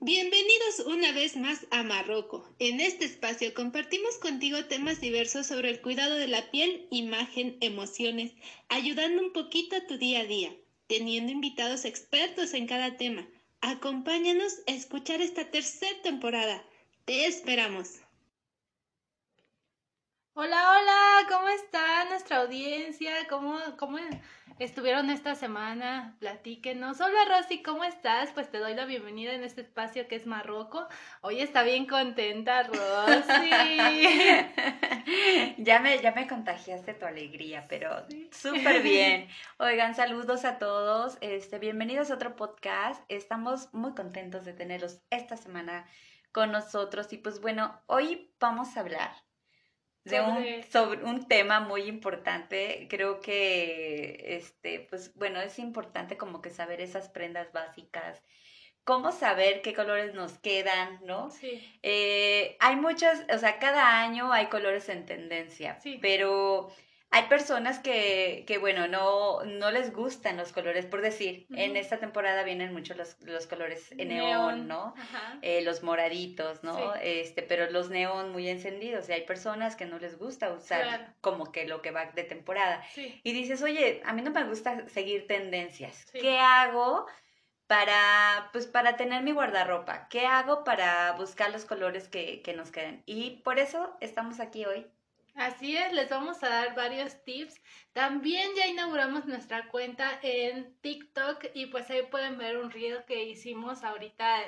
Bienvenidos una vez más a Marroco. En este espacio compartimos contigo temas diversos sobre el cuidado de la piel, imagen, emociones, ayudando un poquito a tu día a día, teniendo invitados expertos en cada tema. Acompáñanos a escuchar esta tercera temporada. Te esperamos. Hola, hola, ¿cómo está nuestra audiencia? ¿Cómo, cómo estuvieron esta semana? Platíquenos. Hola Rosy, ¿cómo estás? Pues te doy la bienvenida en este espacio que es Marroco. Hoy está bien contenta, Rosy. ya, me, ya me contagiaste tu alegría, pero súper bien. Oigan, saludos a todos. Este, bienvenidos a otro podcast. Estamos muy contentos de tenerlos esta semana con nosotros. Y pues bueno, hoy vamos a hablar de un, sobre un tema muy importante. Creo que, este, pues bueno, es importante como que saber esas prendas básicas, cómo saber qué colores nos quedan, ¿no? Sí. Eh, hay muchas, o sea, cada año hay colores en tendencia, Sí. pero hay personas que, que bueno, no, no les gustan los colores. Por decir, en esta temporada vienen muchos los, los colores en Neón, ¿no? Eh, los moraditos, ¿no? Sí. Este, pero los neón muy encendidos. Y hay personas que no les gusta usar Claro. como que lo que va de temporada. Sí. Y dices, oye, a mí no me gusta seguir tendencias. Sí. ¿Qué hago para, pues, para tener mi guardarropa? ¿Qué hago para buscar los colores que, que nos queden? Y por eso estamos aquí hoy. Así es, les vamos a dar varios tips. También ya inauguramos nuestra cuenta en TikTok y pues ahí pueden ver un reel que hicimos ahorita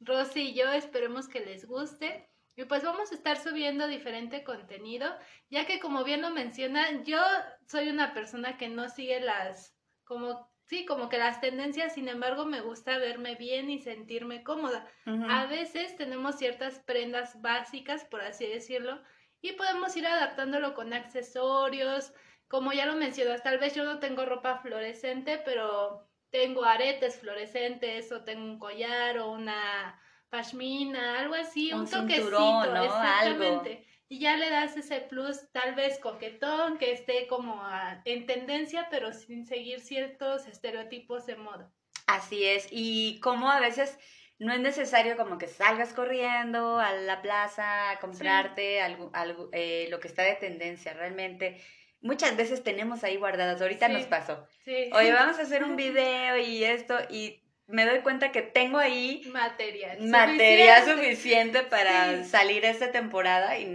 Rosy y yo. Esperemos que les guste. Y pues vamos a estar subiendo diferente contenido, ya que como bien lo mencionan, yo soy una persona que no sigue las, como, sí, como que las tendencias, sin embargo me gusta verme bien y sentirme cómoda. A veces tenemos ciertas prendas básicas, por así decirlo, y podemos ir adaptándolo con accesorios. Como ya lo mencionas, tal vez yo no tengo ropa fluorescente, pero tengo aretes fluorescentes o tengo un collar o una pashmina, algo así, un, Un toquecito, ¿no? exactamente. Y ya le das ese plus tal vez coquetón que esté como a- en tendencia, pero sin seguir ciertos estereotipos de moda. Así es, y como a veces no es necesario como que salgas corriendo a la plaza a comprarte algo, algo, eh, lo que está de tendencia, realmente. Muchas veces tenemos ahí guardadas, ahorita Sí. nos pasó. Sí. Oye, vamos a hacer un video y esto, y me doy cuenta que tengo ahí material. material suficiente. suficiente para salir esta temporada y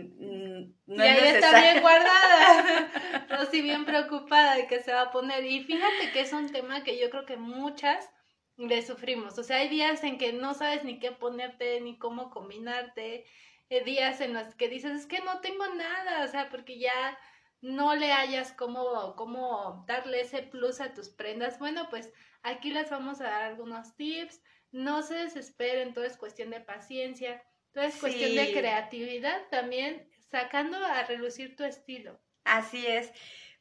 no y es ahí está bien guardada. Rosy bien preocupada de que se va a poner. Y fíjate que es un tema que yo creo que muchas le sufrimos. O sea, hay días en que no sabes ni qué ponerte, ni cómo combinarte. Hay días en los que dices, es que no tengo nada. O sea, porque ya no le hayas cómo, cómo darle ese plus a tus prendas. Bueno, pues aquí les vamos a dar algunos tips. No se desesperen, todo es cuestión de paciencia. Todo es cuestión de creatividad también, sacando a relucir tu estilo. Así es.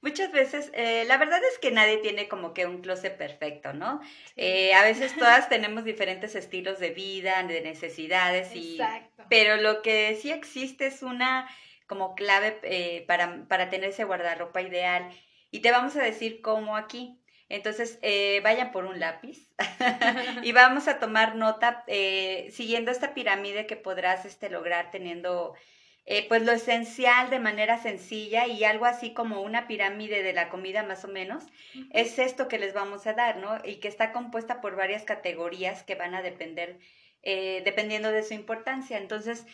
Muchas veces, eh, la verdad es que nadie tiene como que un closet perfecto, ¿no? Eh, a veces todas tenemos diferentes estilos de vida, de necesidades, y, Exacto. pero lo que sí existe es una como clave eh, para, para tener ese guardarropa ideal. Y te vamos a decir cómo aquí. Entonces, eh, vayan por un lápiz y vamos a tomar nota eh, siguiendo esta pirámide que podrás este, lograr teniendo eh, pues lo esencial de manera sencilla y algo así como una pirámide de la comida más o menos, es esto que les vamos a dar, ¿no? Y que está compuesta por varias categorías que van a depender, eh, dependiendo de su importancia. Entonces,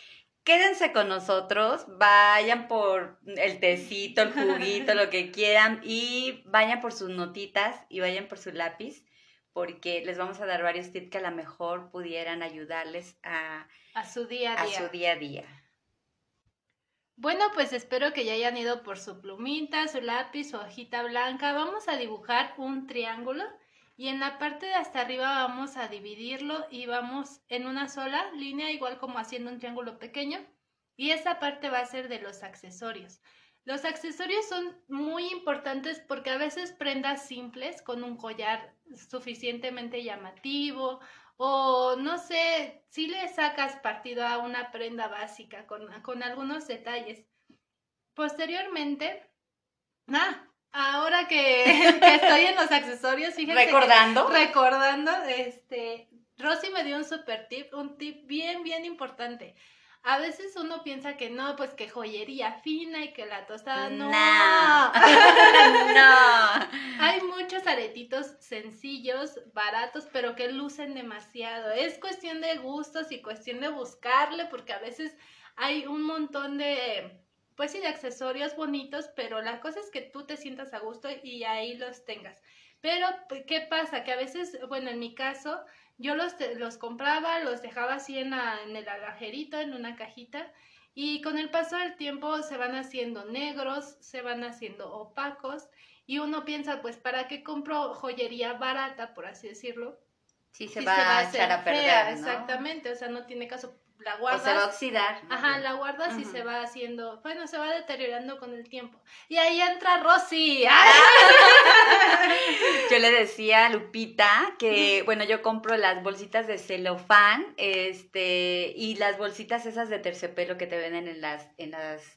quédense con nosotros, vayan por el tecito, el juguito, lo que quieran y vayan por sus notitas y vayan por su lápiz porque les vamos a dar varios tips que a lo mejor pudieran ayudarles a, A su día a a día. su día a día. Bueno, pues espero que ya hayan ido por su plumita, su lápiz, su hojita blanca. Vamos a dibujar un triángulo y en la parte de hasta arriba vamos a dividirlo y vamos en una sola línea, igual como haciendo un triángulo pequeño. Y esa parte va a ser de los accesorios. Los accesorios son muy importantes porque a veces prendas simples con un collar suficientemente llamativo o no sé, si le sacas partido a una prenda básica con, con algunos detalles. Posteriormente, ah, ahora que, que estoy en los accesorios, fíjense que- Recordando. recordando, este, Rosy me dio un super tip, un tip bien, bien importante. A veces uno piensa que no, pues que joyería fina y que la tostada no. No. Hay muchos aretitos sencillos, baratos, pero que lucen demasiado. Es cuestión de gustos y cuestión de buscarle, porque a veces hay un montón de, pues sí, de accesorios bonitos, pero la cosa es que tú te sientas a gusto y ahí los tengas. Pero, ¿qué pasa? Que a veces, bueno, en mi caso, yo los, los compraba, los dejaba así en, en el agajerito, en una cajita, y con el paso del tiempo se van haciendo negros, se van haciendo opacos, y uno piensa, pues, ¿para qué compro joyería barata, por así decirlo? Sí, se, va, a echar a perder. Exactamente, o sea, no tiene caso la guardas. O se va a oxidar. Ajá, la guardas y se va haciendo, bueno, se va deteriorando con el tiempo. Y ahí entra Rosy. yo le decía a Lupita que, bueno, yo compro las bolsitas de celofán, este, y las bolsitas esas de terciopelo que te venden en las, en las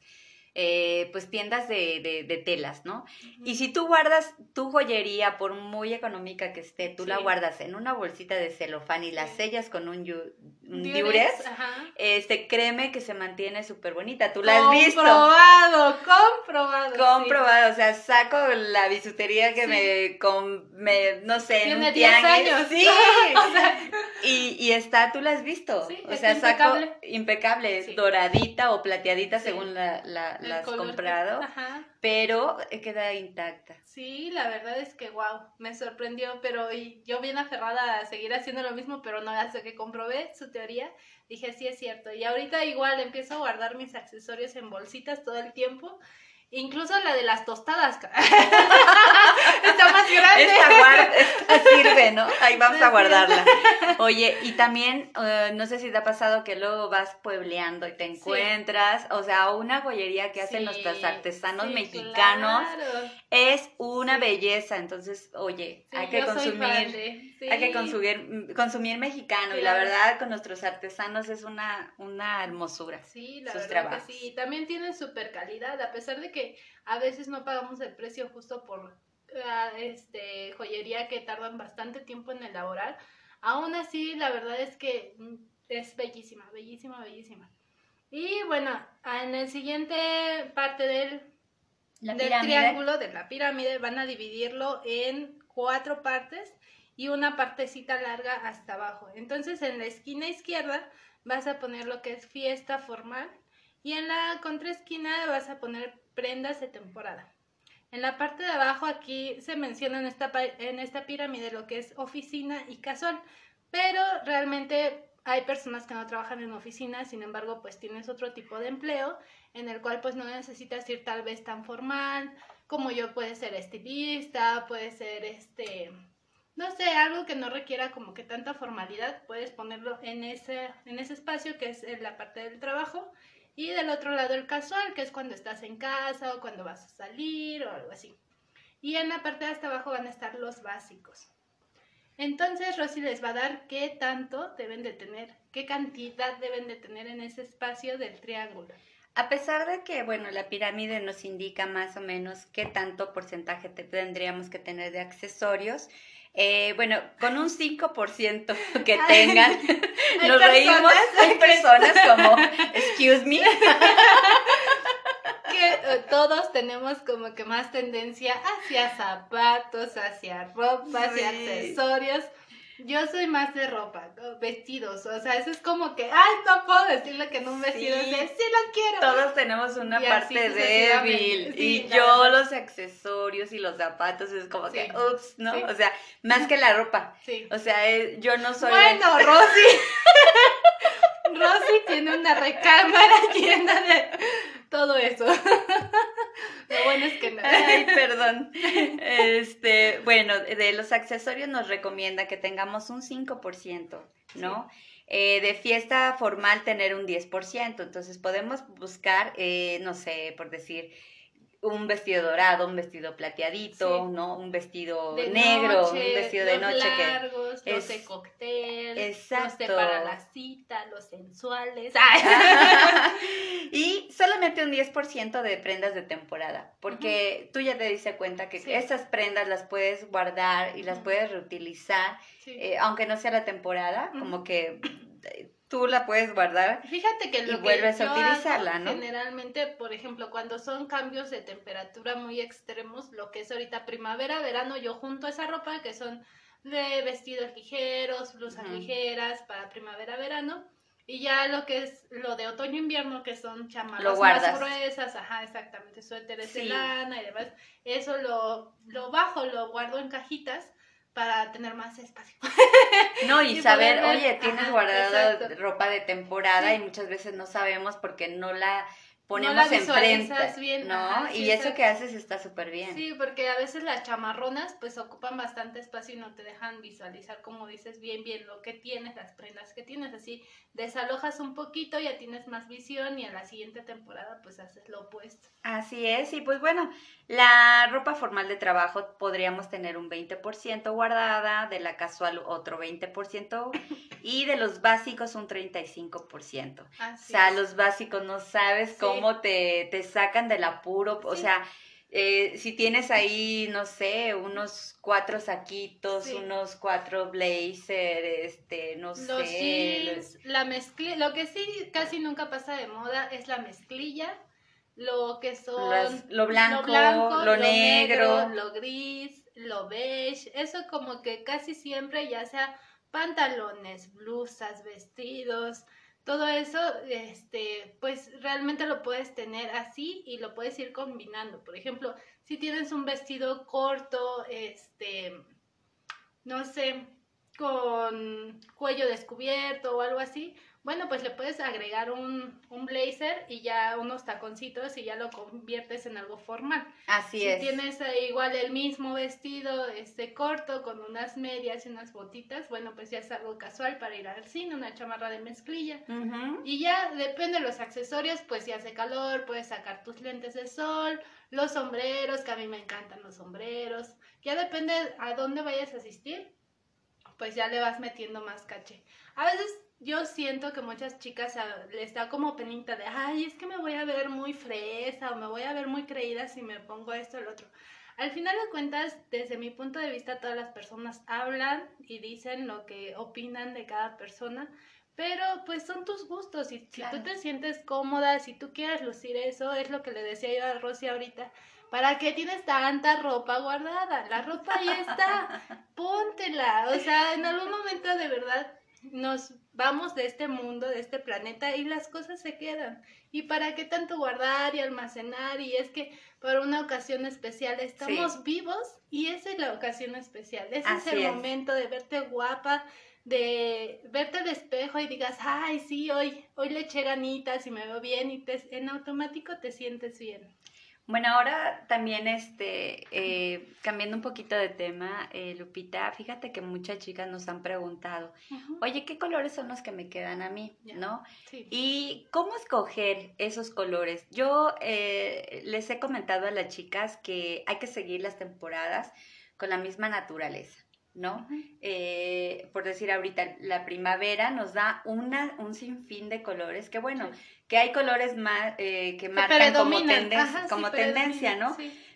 eh, pues tiendas de, de, telas, ¿no? Y si tú guardas tu joyería, por muy económica que esté, tú la guardas en una bolsita de celofán y la sellas con un, un diures, este, créeme que se mantiene súper bonita. Tú la has visto. Comprobado, comprobado. Comprobado, o sea, saco la bisutería que me, con, me, no sé, en 10 años. Sí, y, y está, tú la has visto. o sea, saco impecable, doradita o plateadita según la las has comprado, pero queda intacta. Sí, la verdad es que wow, me sorprendió, pero yo bien aferrada a seguir haciendo lo mismo, pero no hasta que comprobé su teoría, dije sí es cierto. Y ahorita igual empiezo a guardar mis accesorios en bolsitas todo el tiempo Incluso la de las tostadas. Está más grande. sirve, ¿no? Ahí vamos a guardarla. Oye, y también, eh, no sé si te ha pasado que luego vas puebleando y te encuentras, o sea, una joyería que hacen nuestros artesanos mexicanos es una belleza. Entonces, oye, hay que consumir, hay que consumir, consumir mexicano y la verdad con nuestros artesanos es una, una hermosura. Sí, la verdad que sí. También tienen super calidad, a pesar de que a veces no pagamos el precio justo por este, joyería que tardan bastante tiempo en elaborar. Aún así, la verdad es que mm, es bellísima, bellísima, bellísima. Y bueno, en el siguiente parte del, del triángulo, de la pirámide, van a dividirlo en cuatro partes y una partecita larga hasta abajo. Entonces, en la esquina izquierda vas a poner lo que es fiesta formal y en la contraesquina vas a poner prendas de temporada. En la parte de abajo aquí se menciona en esta, en esta pirámide lo que es oficina y casual, pero realmente hay personas que no trabajan en oficina, sin embargo, pues tienes otro tipo de empleo en el cual pues no necesitas ir tal vez tan formal, como yo puede ser estilista, puede ser este, no sé, algo que no requiera como que tanta formalidad, puedes ponerlo en ese, en ese espacio que es en la parte del trabajo y del otro lado el casual, que es cuando estás en casa o cuando vas a salir o algo así. Y en la parte de hasta abajo van a estar los básicos. Entonces Rosy les va a dar qué tanto deben de tener, qué cantidad deben de tener en ese espacio del triángulo. A pesar de que, bueno, la pirámide nos indica más o menos qué tanto porcentaje tendríamos que tener de accesorios, eh, bueno, con un 5% que tengan, nos reímos. Hay personas como, excuse me. que eh, todos tenemos como que más tendencia hacia zapatos, hacia ropa, hacia accesorios. Yo soy más de ropa, vestidos, o sea, eso es como que, ay, no puedo decirle que en un vestido sí, sí lo quiero. Todos tenemos una parte débil y yo los accesorios y los zapatos es como que, ups, ¿no? O sea, más que la ropa. Sí. O sea, eh, yo no soy... Bueno, Rosy. Rosy tiene una recámara llena de todo eso. Lo bueno es que no. Ay, perdón. Este, bueno, de los accesorios nos recomienda que tengamos un 5%, ¿no? Eh, de fiesta formal tener un 10%. Entonces podemos buscar, eh, no sé, por decir, un vestido dorado, un vestido plateadito, ¿no? Un vestido negro, un vestido de noche largos, que los de cóctel, Exacto. los de para la cita, los sensuales. y solamente un 10% de prendas de temporada, porque tú ya te diste cuenta que esas prendas las puedes guardar y las puedes reutilizar, eh, aunque no sea la temporada, como que eh, tú la puedes guardar. Fíjate que lo y vuelves a utilizarla, ¿no? Generalmente, por ejemplo, cuando son cambios de temperatura muy extremos, lo que es ahorita primavera, verano, yo junto esa ropa que son de vestidos ligeros, blusas ligeras para primavera, verano. Y ya lo que es lo de otoño invierno, que son chamarras más gruesas, ajá, exactamente, suéteres de lana y demás, eso lo, lo bajo, lo guardo en cajitas para tener más espacio. No, y, saber, oye, tienes guardada ropa de temporada y muchas veces no sabemos porque no la ponemos enfrente, bien, ¿no? y eso que haces está súper bien. Sí, porque a veces las chamarronas pues ocupan bastante espacio y no te dejan visualizar, como dices, bien, bien lo que tienes, las prendas que tienes, así desalojas un poquito, ya tienes más visión y a la siguiente temporada pues haces lo opuesto. Así es, y pues bueno, la ropa formal de trabajo podríamos tener un 20% guardada, de la casual otro 20% y de los básicos un 35%. Así o sea, los básicos no sabes cómo te, te sacan del apuro, o sea, eh, si tienes ahí, no sé, unos cuatro saquitos, unos cuatro blazers, este, no sé. Jeans, la mezclilla, lo que sí casi nunca pasa de moda es la mezclilla lo que son lo, blanco, lo, negro, lo gris, lo beige, eso como que casi siempre ya sea pantalones, blusas, vestidos, todo eso, este, pues realmente lo puedes tener así y lo puedes ir combinando. Por ejemplo, si tienes un vestido corto, este, no sé, con cuello descubierto o algo así, bueno, pues le puedes agregar un, un, blazer y ya unos taconcitos y ya lo conviertes en algo formal. Así es. Si tienes igual el mismo vestido este corto con unas medias y unas botitas, bueno, pues ya es algo casual para ir al cine, una chamarra de mezclilla. Y ya depende de los accesorios, pues si hace calor, puedes sacar tus lentes de sol, los sombreros, que a mí me encantan los sombreros. Ya depende a dónde vayas a asistir, pues ya le vas metiendo más caché. A veces yo siento que muchas chicas les da como penita de, ay, es que me voy a ver muy fresa o me voy a ver muy creída si me pongo esto o lo otro. Al final de cuentas, desde mi punto de vista, todas las personas hablan y dicen lo que opinan de cada persona, pero pues son tus gustos y si tú te sientes cómoda, si tú quieres lucir eso, es lo que le decía yo a Rosy ahorita. ¿Para qué tienes tanta ropa guardada? La ropa ya está, póntela. O sea, en algún momento de verdad nos vamos de este mundo, de este planeta y las cosas se quedan. ¿Y para qué tanto guardar y almacenar? Y es que para una ocasión especial estamos vivos y esa es la ocasión especial. Ese es el momento de verte guapa, de verte al espejo y digas, ay, sí, hoy, hoy le eché ganitas y me veo bien y te, en automático te sientes bien. Bueno, ahora también, este, eh, cambiando un poquito de tema, eh, Lupita, fíjate que muchas chicas nos han preguntado, oye, ¿qué colores son los que me quedan a mí? ¿No? Y cómo escoger esos colores. Yo eh, les he comentado a las chicas que hay que seguir las temporadas con la misma naturaleza. ¿No? Eh, por decir ahorita, la primavera nos da una, un sinfín de colores, que bueno, que hay colores más, eh, que marcan como, como tendencia, ¿no?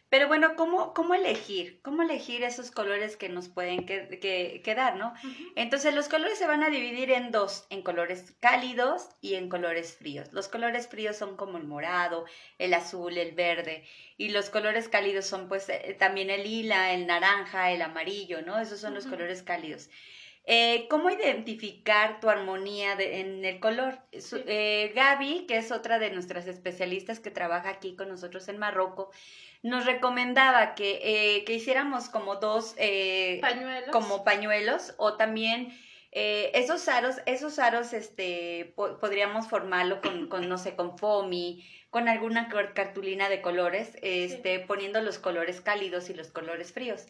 Pero bueno, ¿cómo, ¿cómo elegir? ¿Cómo elegir esos colores que nos pueden que, quedar, no? Entonces, los colores se van a dividir en dos, en colores cálidos y en colores fríos. Los colores fríos son como el morado, el azul, el verde. Y los colores cálidos son pues eh, también el lila, el naranja, el amarillo, ¿no? Esos son los colores cálidos. Eh, ¿Cómo identificar tu armonía en el color? Eh, Gaby, que es otra de nuestras especialistas que trabaja aquí con nosotros en Marruecos, nos recomendaba que, eh, que hiciéramos como dos eh, pañuelos. como pañuelos o también eh, esos aros, esos aros este, podríamos formarlo con, con, no sé, con foamy, con alguna cartulina de colores, este, poniendo los colores cálidos y los colores fríos.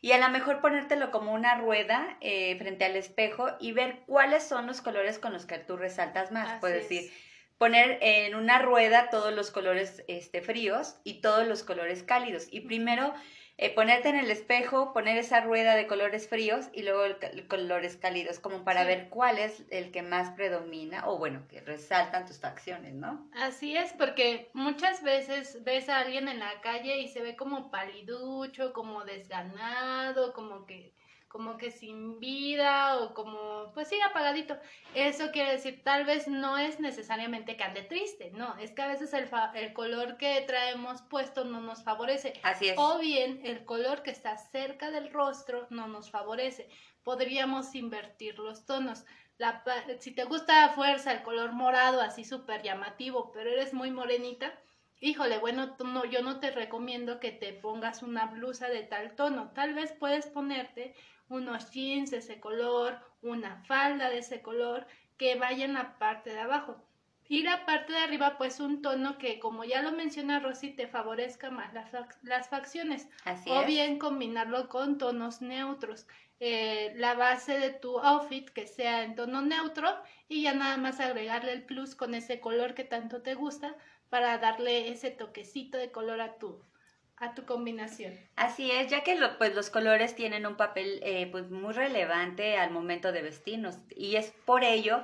Y a lo mejor ponértelo como una rueda frente al espejo y ver cuáles son los colores con los que tú resaltas más. Puedes decir, poner en una rueda todos los colores este, fríos y todos los colores cálidos. Y primero eh, ponerte en el espejo, poner esa rueda de colores fríos y luego el, colores cálidos, como para ver cuál es el que más predomina o bueno, que resaltan tus facciones, ¿no? Así es, porque muchas veces ves a alguien en la calle y se ve como paliducho, como desganado, como que como que sin vida o como, pues sí, apagadito. Eso quiere decir, tal vez no es necesariamente que ande triste, no, es que a veces el, el color que traemos puesto no nos favorece. Así es. O bien el color que está cerca del rostro no nos favorece. Podríamos invertir los tonos. La, si te gusta a fuerza el color morado, así súper llamativo, pero eres muy morenita, híjole, bueno, no, yo no te recomiendo que te pongas una blusa de tal tono. Tal vez puedes ponerte unos jeans de ese color, una falda de ese color, que vaya en la parte de abajo. Y la parte de arriba, pues un tono que, como ya lo menciona Rosy, te favorezca más las, las facciones. o bien combinarlo con tonos neutros. Eh, la base de tu outfit que sea en tono neutro y ya nada más agregarle el plus con ese color que tanto te gusta para darle ese toquecito de color a tu, a tu combinación. Así es, ya que pues los colores tienen un papel eh, pues muy relevante al momento de vestirnos y es por ello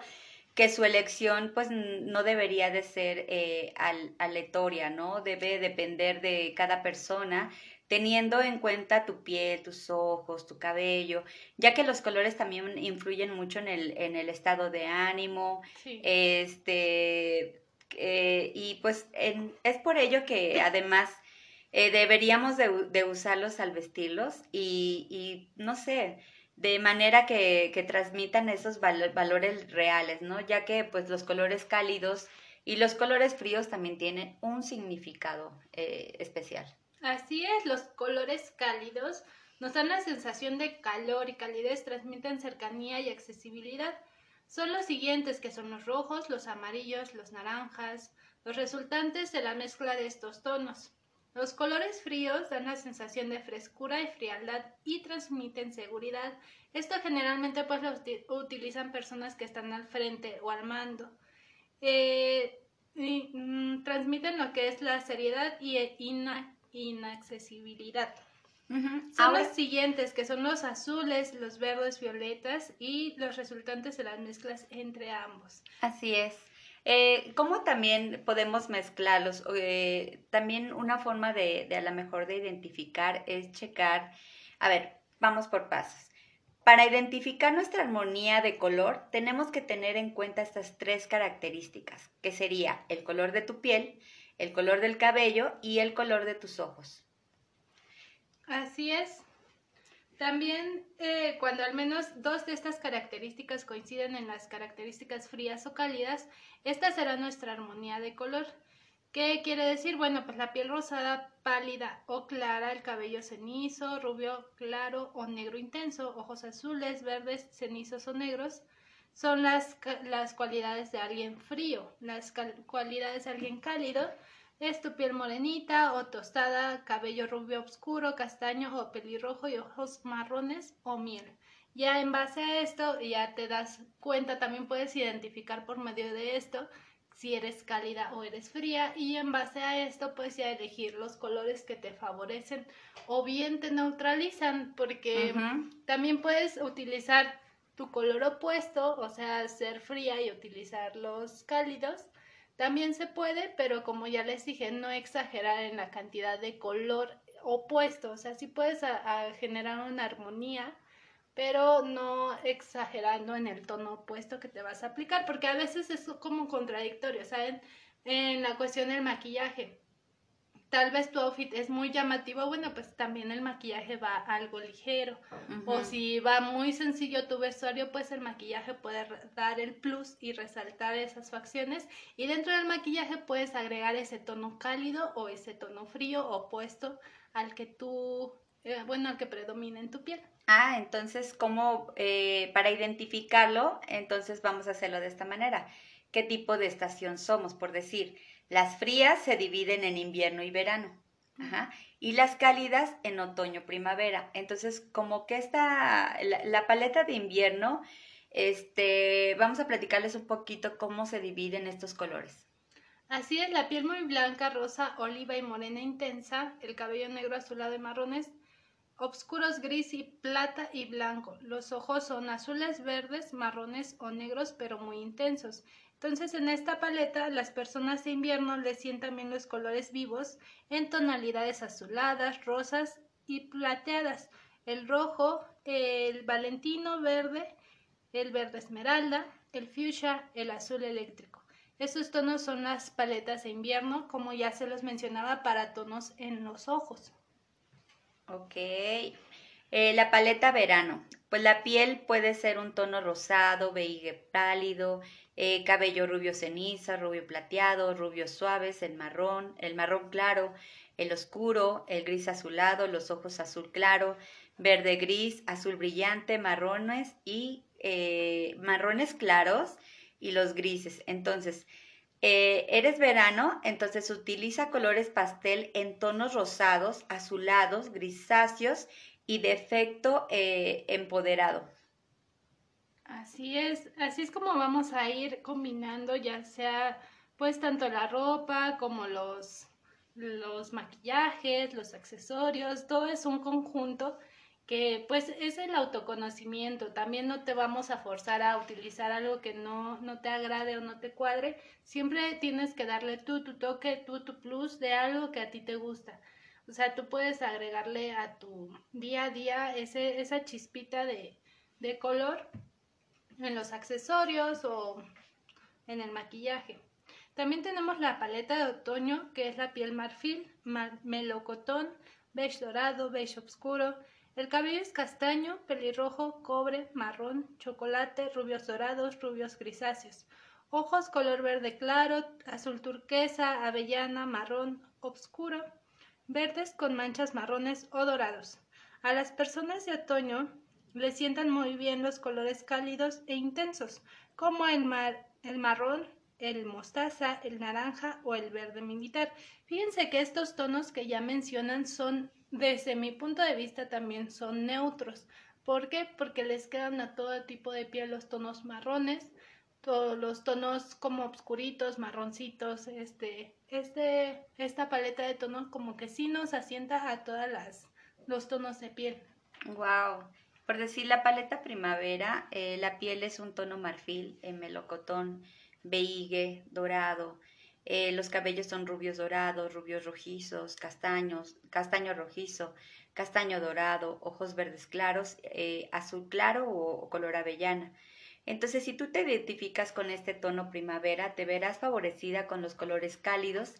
que su elección pues no debería de ser eh, aleatoria, ¿no? Debe depender de cada persona teniendo en cuenta tu piel, tus ojos, tu cabello, ya que los colores también influyen mucho en el, en el estado de ánimo, este, eh, y pues es por ello que además eh, deberíamos de, usarlos al vestirlos y, no sé, de manera que, transmitan esos valores reales, ¿no? Ya que pues los colores cálidos y los colores fríos también tienen un significado eh, especial. Así es, los colores cálidos nos dan la sensación de calor y calidez, transmiten cercanía y accesibilidad. Son los siguientes que son los rojos, los amarillos, los naranjas, los resultantes de la mezcla de estos tonos. Los colores fríos dan la sensación de frescura y frialdad y transmiten seguridad. Esto generalmente pues lo utilizan personas que están al frente o al mando. Eh, y, mm, transmiten lo que es la seriedad y inaccesibilidad. Son los siguientes, que son los azules, los verdes, violetas y los resultantes de las mezclas entre ambos. Así es. Eh, ¿Cómo también podemos mezclarlos? Eh, también una forma de, de a lo mejor de identificar es checar, a ver, vamos por pasos. Para identificar nuestra armonía de color, tenemos que tener en cuenta estas tres características, que sería el color de tu piel, el color del cabello y el color de tus ojos. Así es. También eh, cuando al menos dos de estas características coinciden en las características frías o cálidas, esta será nuestra armonía de color. ¿Qué quiere decir? Bueno, pues la piel rosada, pálida o clara, el cabello cenizo, rubio claro o negro intenso, ojos azules, verdes, cenizos o negros, son las, las cualidades de alguien frío. Las cualidades de alguien cálido es tu piel morenita o tostada, cabello rubio oscuro, castaño o pelirrojo y ojos marrones o miel. Ya en base a esto, ya te das cuenta, también puedes identificar por medio de esto si eres cálida o eres fría y en base a esto puedes ya elegir los colores que te favorecen o bien te neutralizan porque también puedes utilizar tu color opuesto, o sea, ser fría y utilizar los cálidos también se puede, pero como ya les dije, no exagerar en la cantidad de color opuesto. O sea, sí puedes generar una armonía, pero no exagerando en el tono opuesto que te vas a aplicar, porque a veces es como contradictorio, ¿saben? En la cuestión del maquillaje tal vez tu outfit es muy llamativo, bueno, pues también el maquillaje va algo ligero. O si va muy sencillo tu vestuario, pues el maquillaje puede dar el plus y resaltar esas facciones. Y dentro del maquillaje puedes agregar ese tono cálido o ese tono frío opuesto al que tú, eh, bueno, al que predomina en tu piel. Ah, entonces, ¿cómo, eh, para identificarlo, entonces vamos a hacerlo de esta manera? ¿Qué tipo de estación somos? Por decir, las frías se dividen en invierno y verano. Y las cálidas en otoño-primavera. Entonces, como que esta, la, paleta de invierno este, vamos a platicarles un poquito cómo se dividen estos colores. Así es, la piel muy blanca, rosa, oliva y morena intensa, el cabello negro, azulado y marrones, obscuros gris y plata y blanco. Los ojos son azules, verdes, marrones o negros, pero muy intensos. Entonces, en esta paleta, las personas de invierno le sientan bien los colores vivos en tonalidades azuladas, rosas y plateadas. El rojo, el valentino verde, el verde esmeralda, el fuchsia, el azul eléctrico. Estos tonos son las paletas de invierno, como ya se los mencionaba, para tonos en los ojos. Ok. Eh, la paleta verano. Pues la piel puede ser un tono rosado, beige pálido, eh, cabello rubio ceniza, rubio plateado, rubios suaves, el marrón, el marrón claro, el oscuro, el gris azulado, los ojos azul claro, verde gris, azul brillante, marrones y eh, marrones claros y los grises. Entonces, eres verano, entonces utiliza colores pastel en tonos rosados, azulados, grisáceos y de efecto eh, empoderado. Así es, así es como vamos a ir combinando ya sea pues tanto la ropa como los, los maquillajes, los accesorios, todo es un conjunto que pues es el autoconocimiento, también no te vamos a forzar a utilizar algo que no, no te agrade o no te cuadre, siempre tienes que darle tú tu toque, tú tu plus de algo que a ti te gusta. O sea, tú puedes agregarle a tu día a día ese, esa chispita de, de color en los accesorios o en el maquillaje. También tenemos la paleta de otoño, que es la piel marfil, melocotón, beige dorado, beige oscuro, el cabello es castaño, pelirrojo, cobre, marrón, chocolate, rubios dorados, rubios grisáceos. Ojos color verde claro, azul turquesa, avellana, marrón, oscuro, verdes con manchas marrones o dorados. A las personas de otoño les sientan muy bien los colores cálidos e intensos, como el, mar, el marrón, el mostaza, el naranja o el verde militar. Fíjense que estos tonos que ya mencionan son desde mi punto de vista también son neutros. ¿Por qué? Porque les quedan a todo tipo de piel los tonos marrones, todos los tonos como oscuritos, marroncitos, este, este, esta paleta de tonos como que sí nos asienta a todas las los tonos de piel. Wow. Por decir la paleta primavera, eh, la piel es un tono marfil, en melocotón, beige, dorado, eh, los cabellos son rubios dorados, rubios rojizos, castaños, castaño rojizo, castaño dorado, ojos verdes claros, eh, azul claro o, color avellana. Entonces, si tú te identificas con este tono primavera, te verás favorecida con los colores cálidos,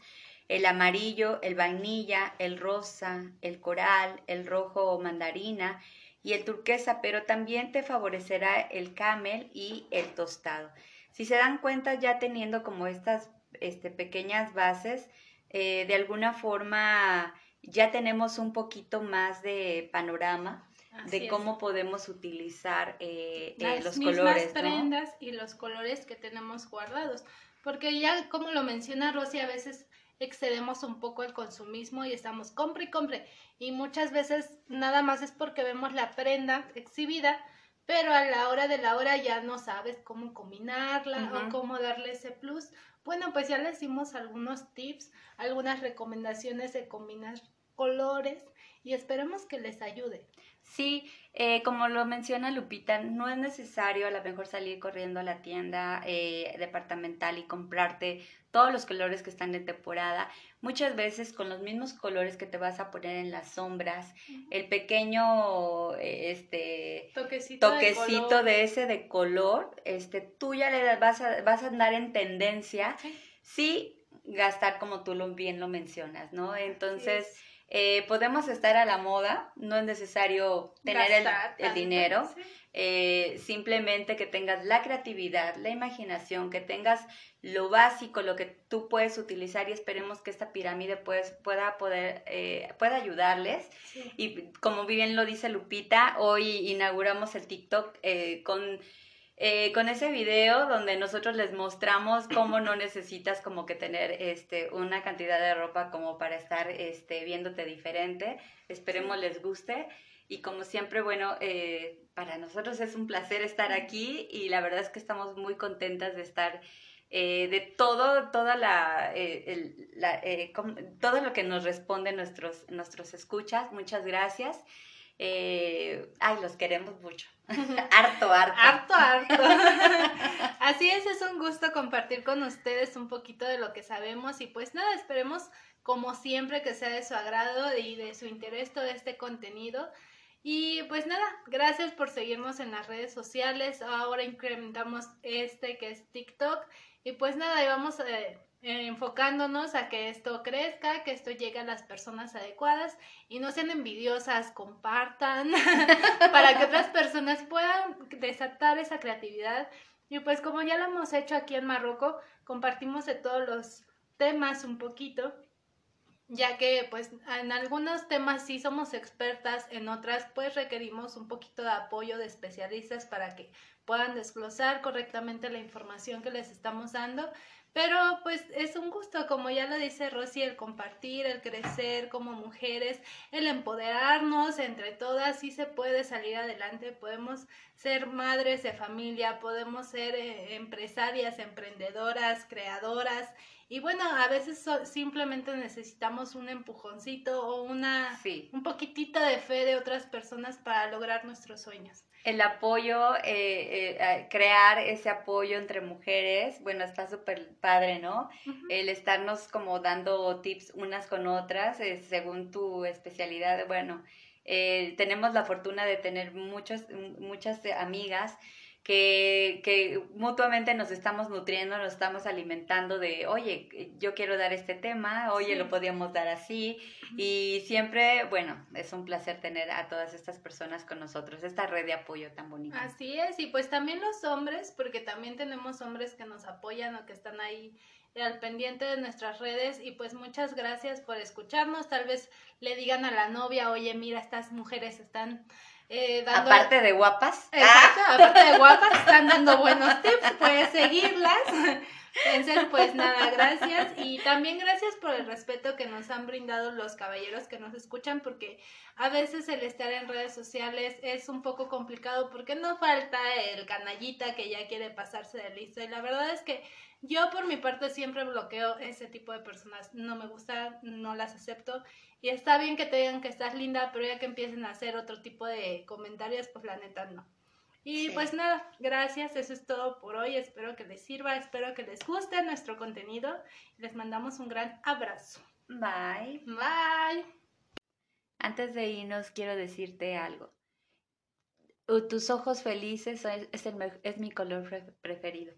el amarillo, el vainilla, el rosa, el coral, el rojo mandarina y el turquesa, pero también te favorecerá el camel y el tostado. Si se dan cuenta, ya teniendo como estas este, pequeñas bases, eh, de alguna forma ya tenemos un poquito más de panorama de cómo podemos utilizar eh, eh, los colores. prendas y los colores que tenemos guardados. Porque ya, como lo menciona Rosy, a veces excedemos un poco el consumismo y estamos compre y compre. Y muchas veces nada más es porque vemos la prenda exhibida, pero a la hora de la hora ya no sabes cómo combinarla o cómo darle ese plus bueno, pues ya les dimos algunos tips, algunas recomendaciones de combinar colores y esperemos que les ayude. Sí, eh, como lo menciona Lupita, no es necesario a lo mejor salir corriendo a la tienda eh, departamental y comprarte todos los colores que están de temporada. Muchas veces con los mismos colores que te vas a poner en las sombras, el pequeño este toquecito, toquecito de, ese de color, este, tú ya le vas a, vas a andar en tendencia. Sí. gastar como tú lo, bien lo mencionas, ¿no? Entonces eh, podemos estar a la moda, no es necesario tener el, dinero, eh, simplemente que tengas la creatividad, la imaginación, que tengas lo básico, lo que tú puedes utilizar y esperemos que esta pirámide pues, pueda poder, eh, pueda ayudarles. Y como bien lo dice Lupita, hoy inauguramos el TikTok con eh, con ese video donde nosotros les mostramos cómo no necesitas como que tener este, una cantidad de ropa como para estar este, viéndote diferente. Esperemos les guste. Y como siempre, bueno, eh, para nosotros es un placer estar aquí y la verdad es que estamos muy contentas de estar eh, de todo, toda la, eh, eh, todo lo que nos responden nuestros, nuestros escuchas. Muchas gracias. Ay, los queremos mucho. harto, harto. Harto, harto. Así es, es un gusto compartir con ustedes un poquito de lo que sabemos y pues nada, esperemos como siempre que sea de su agrado y de su interés todo este contenido. Y pues nada, gracias por seguirnos en las redes sociales. Ahora incrementamos este que es TikTok. Y pues nada, y vamos eh, enfocándonos a que esto crezca, que esto llegue a las personas adecuadas y no sean envidiosas, compartan para que otras personas puedan desatar esa creatividad. Y pues como ya lo hemos hecho aquí en Marruecos, compartimos de todos los temas un poquito ya que pues en algunos temas sí somos expertas, en otras pues requerimos un poquito de apoyo de especialistas para que puedan desglosar correctamente la información que les estamos dando. Pero pues es un gusto, como ya lo dice Rosy, el compartir, el crecer como mujeres, el empoderarnos entre todas, sí se puede salir adelante, podemos ser madres de familia, podemos ser eh, empresarias, emprendedoras, creadoras y bueno, a veces simplemente necesitamos un empujoncito o una un poquitito de fe de otras personas para lograr nuestros sueños. El apoyo, eh, eh, crear ese apoyo entre mujeres, bueno, está súper padre, ¿no? El estarnos como dando tips unas con otras, eh, según tu especialidad, bueno, tenemos la fortuna de tener muchos, muchas amigas que, que, mutuamente nos estamos nutriendo, nos estamos alimentando de, oye, yo quiero dar este tema, oye, lo podíamos dar así. Y siempre, bueno, es un placer tener a todas estas personas con nosotros, esta red de apoyo tan bonita. Así es, y pues también los hombres, porque también tenemos hombres que nos apoyan o que están ahí al pendiente de nuestras redes y pues muchas gracias por escucharnos. Tal vez le digan a la novia, oye, mira, estas mujeres están eh, aparte de guapas. Exacto, aparte de guapas, están dando buenos tips, puedes seguirlas. Entonces, pues nada, gracias. Y también gracias por el respeto que nos han brindado los caballeros que nos escuchan, porque a veces el estar en redes sociales es un poco complicado, porque no falta el canallita que ya quiere pasarse de listo. Y la verdad es que yo por mi parte siempre bloqueo ese tipo de personas. No me gusta, no las acepto. Y está bien que te digan que estás linda, pero ya que empiecen a hacer otro tipo de comentarios, pues la neta no. Y pues nada, gracias, eso es todo por hoy. Espero que les sirva, espero que les guste nuestro contenido. Les mandamos un gran abrazo. Bye. Bye. Antes de irnos, quiero decirte algo. Tus ojos felices es, es mi color preferido.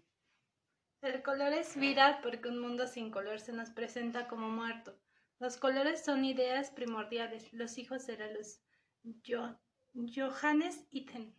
El color es vida porque un mundo sin color se nos presenta como muerto. Los colores son ideas primordiales, los hijos de la luz. Yo, Johannes Itten.